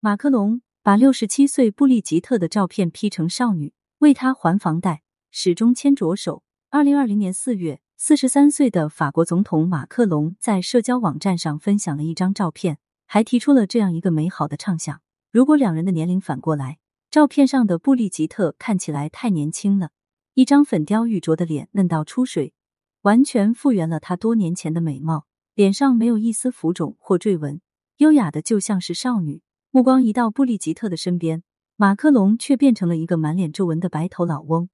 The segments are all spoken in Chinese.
马克龙把六十七岁布丽吉特的照片 P 成少女，为她还房贷，始终牵着手。二零二零年四月，四十三岁的法国总统马克龙在社交网站上分享了一张照片，还提出了这样一个美好的畅想：如果两人的年龄反过来，照片上的布丽吉特看起来太年轻了，一张粉雕玉琢的脸嫩到出水，完全复原了她多年前的美貌，脸上没有一丝浮肿或赘纹，优雅的就像是少女。目光移到布丽吉特的身边，马克龙却变成了一个满脸皱纹的白头老翁。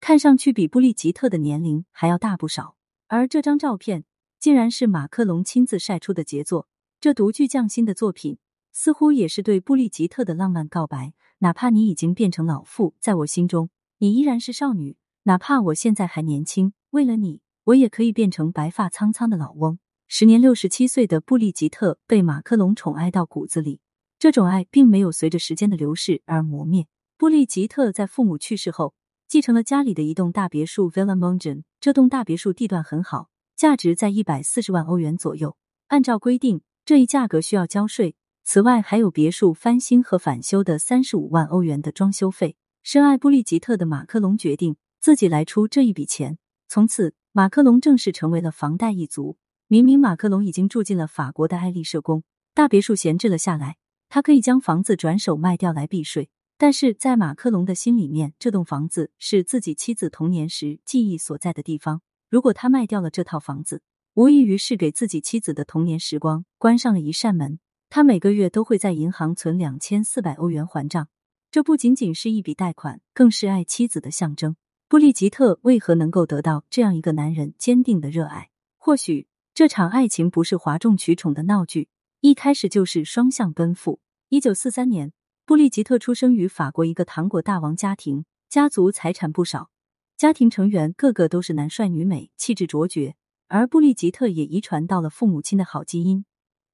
看上去比布丽吉特的年龄还要大不少，而这张照片竟然是马克龙亲自晒出的杰作。这独具匠心的作品，似乎也是对布丽吉特的浪漫告白。哪怕你已经变成老妇，在我心中，你依然是少女。哪怕我现在还年轻，为了你，我也可以变成白发苍苍的老翁。时年六十七岁的布丽吉特被马克龙宠爱到骨子里，这种爱并没有随着时间的流逝而磨灭。布丽吉特在父母去世后。继承了家里的一栋大别墅 Villa Mongen，这栋大别墅地段很好，价值在一百四十万欧元左右。按照规定，这一价格需要交税。此外，还有别墅翻新和返修的三十五万欧元的装修费。深爱布丽吉特的马克龙决定自己来出这一笔钱。从此，马克龙正式成为了房贷一族。明明马克龙已经住进了法国的爱丽舍宫，大别墅闲置了下来，他可以将房子转手卖掉来避税。但是在马克龙的心里面，这栋房子是自己妻子童年时记忆所在的地方。如果他卖掉了这套房子，无异于是给自己妻子的童年时光关上了一扇门。他每个月都会在银行存两千四百欧元还账，这不仅仅是一笔贷款，更是爱妻子的象征。布丽吉特为何能够得到这样一个男人坚定的热爱？或许这场爱情不是哗众取宠的闹剧，一开始就是双向奔赴。一九四三年。布丽吉特出生于法国一个糖果大王家庭，家族财产不少，家庭成员个个都是男帅女美，气质卓绝。而布丽吉特也遗传到了父母亲的好基因，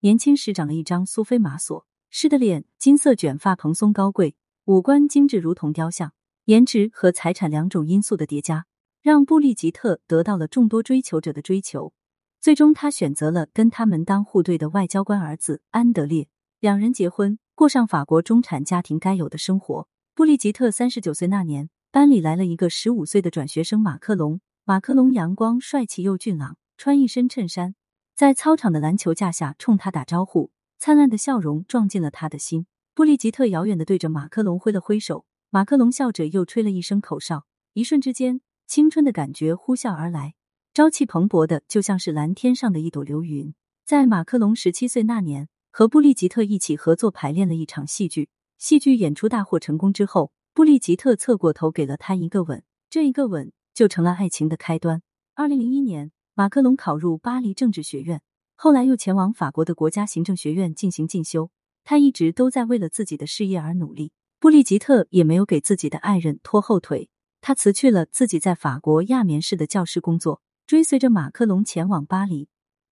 年轻时长了一张苏菲玛索式的脸，金色卷发蓬松高贵，五官精致如同雕像。颜值和财产两种因素的叠加，让布丽吉特得到了众多追求者的追求。最终，他选择了跟他门当户对的外交官儿子安德烈，两人结婚。过上法国中产家庭该有的生活。布丽吉特三十九岁那年，班里来了一个十五岁的转学生马克龙。马克龙阳光帅气又俊朗，穿一身衬衫，在操场的篮球架下冲他打招呼，灿烂的笑容撞进了他的心。布丽吉特遥远的对着马克龙挥了挥手，马克龙笑着又吹了一声口哨。一瞬之间，青春的感觉呼啸而来，朝气蓬勃的就像是蓝天上的一朵流云。在马克龙十七岁那年。和布丽吉特一起合作排练了一场戏剧，戏剧演出大获成功之后，布丽吉特侧过头给了他一个吻，这一个吻就成了爱情的开端。二零零一年，马克龙考入巴黎政治学院，后来又前往法国的国家行政学院进行进修。他一直都在为了自己的事业而努力。布丽吉特也没有给自己的爱人拖后腿，他辞去了自己在法国亚眠市的教师工作，追随着马克龙前往巴黎。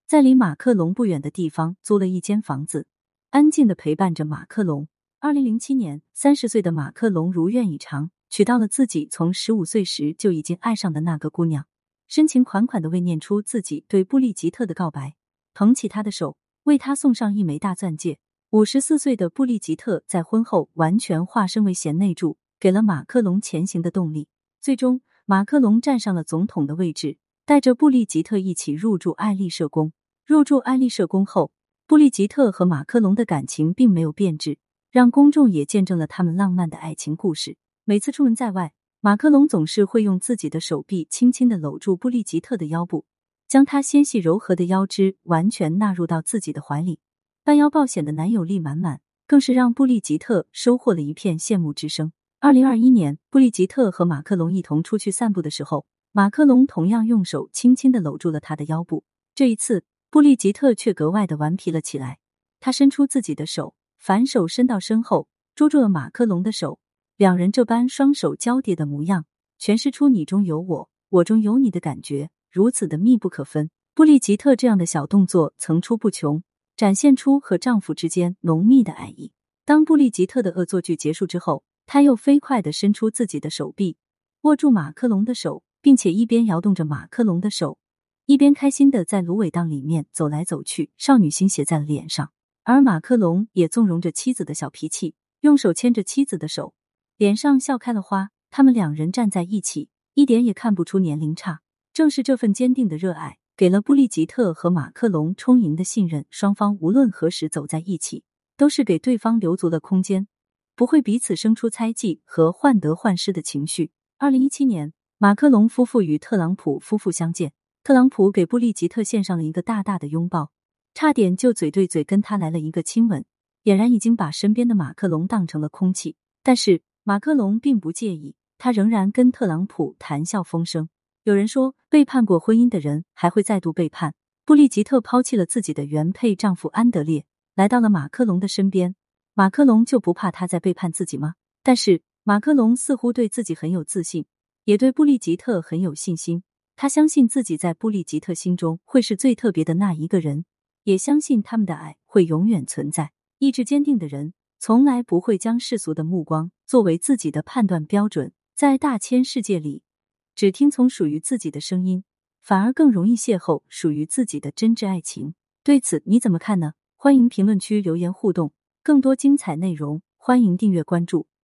在离马克龙不远的地方租了一间房子，安静的陪伴着马克龙。二零零七年，三十岁的马克龙如愿以偿，娶到了自己从十五岁时就已经爱上的那个姑娘，深情款款的为念出自己对布丽吉特的告白，捧起她的手，为她送上一枚大钻戒。五十四岁的布丽吉特在婚后完全化身为贤内助，给了马克龙前行的动力。最终，马克龙站上了总统的位置。带着布丽吉特一起入住爱丽舍宫。入住爱丽舍宫后，布丽吉特和马克龙的感情并没有变质，让公众也见证了他们浪漫的爱情故事。每次出门在外，马克龙总是会用自己的手臂轻轻的搂住布丽吉特的腰部，将她纤细柔和的腰肢完全纳入到自己的怀里，半腰抱显的男友力满满，更是让布丽吉特收获了一片羡慕之声。二零二一年，布丽吉特和马克龙一同出去散步的时候。马克龙同样用手轻轻的搂住了他的腰部，这一次布丽吉特却格外的顽皮了起来。他伸出自己的手，反手伸到身后，捉住了马克龙的手。两人这般双手交叠的模样，诠释出你中有我，我中有你的感觉，如此的密不可分。布丽吉特这样的小动作层出不穷，展现出和丈夫之间浓密的爱意。当布丽吉特的恶作剧结束之后，他又飞快的伸出自己的手臂，握住马克龙的手。并且一边摇动着马克龙的手，一边开心的在芦苇荡里面走来走去，少女心写在了脸上。而马克龙也纵容着妻子的小脾气，用手牵着妻子的手，脸上笑开了花。他们两人站在一起，一点也看不出年龄差。正是这份坚定的热爱，给了布利吉特和马克龙充盈的信任。双方无论何时走在一起，都是给对方留足了空间，不会彼此生出猜忌和患得患失的情绪。二零一七年，马克龙夫妇与特朗普夫妇相见，特朗普给布利吉特献上了一个大大的拥抱，差点就嘴对嘴跟他来了一个亲吻，俨然已经把身边的马克龙当成了空气。但是马克龙并不介意，他仍然跟特朗普谈笑风生。有人说，背叛过婚姻的人还会再度背叛。布利吉特抛弃了自己的原配丈夫安德烈，来到了马克龙的身边。马克龙就不怕他再背叛自己吗？但是马克龙似乎对自己很有自信，也对布利吉特很有信心。他相信自己在布利吉特心中会是最特别的那一个人，也相信他们的爱会永远存在。意志坚定的人，从来不会将世俗的目光作为自己的判断标准。在大千世界里。只听从属于自己的声音，反而更容易邂逅属于自己的真挚爱情。对此你怎么看呢？欢迎评论区留言互动。更多精彩内容，欢迎订阅关注。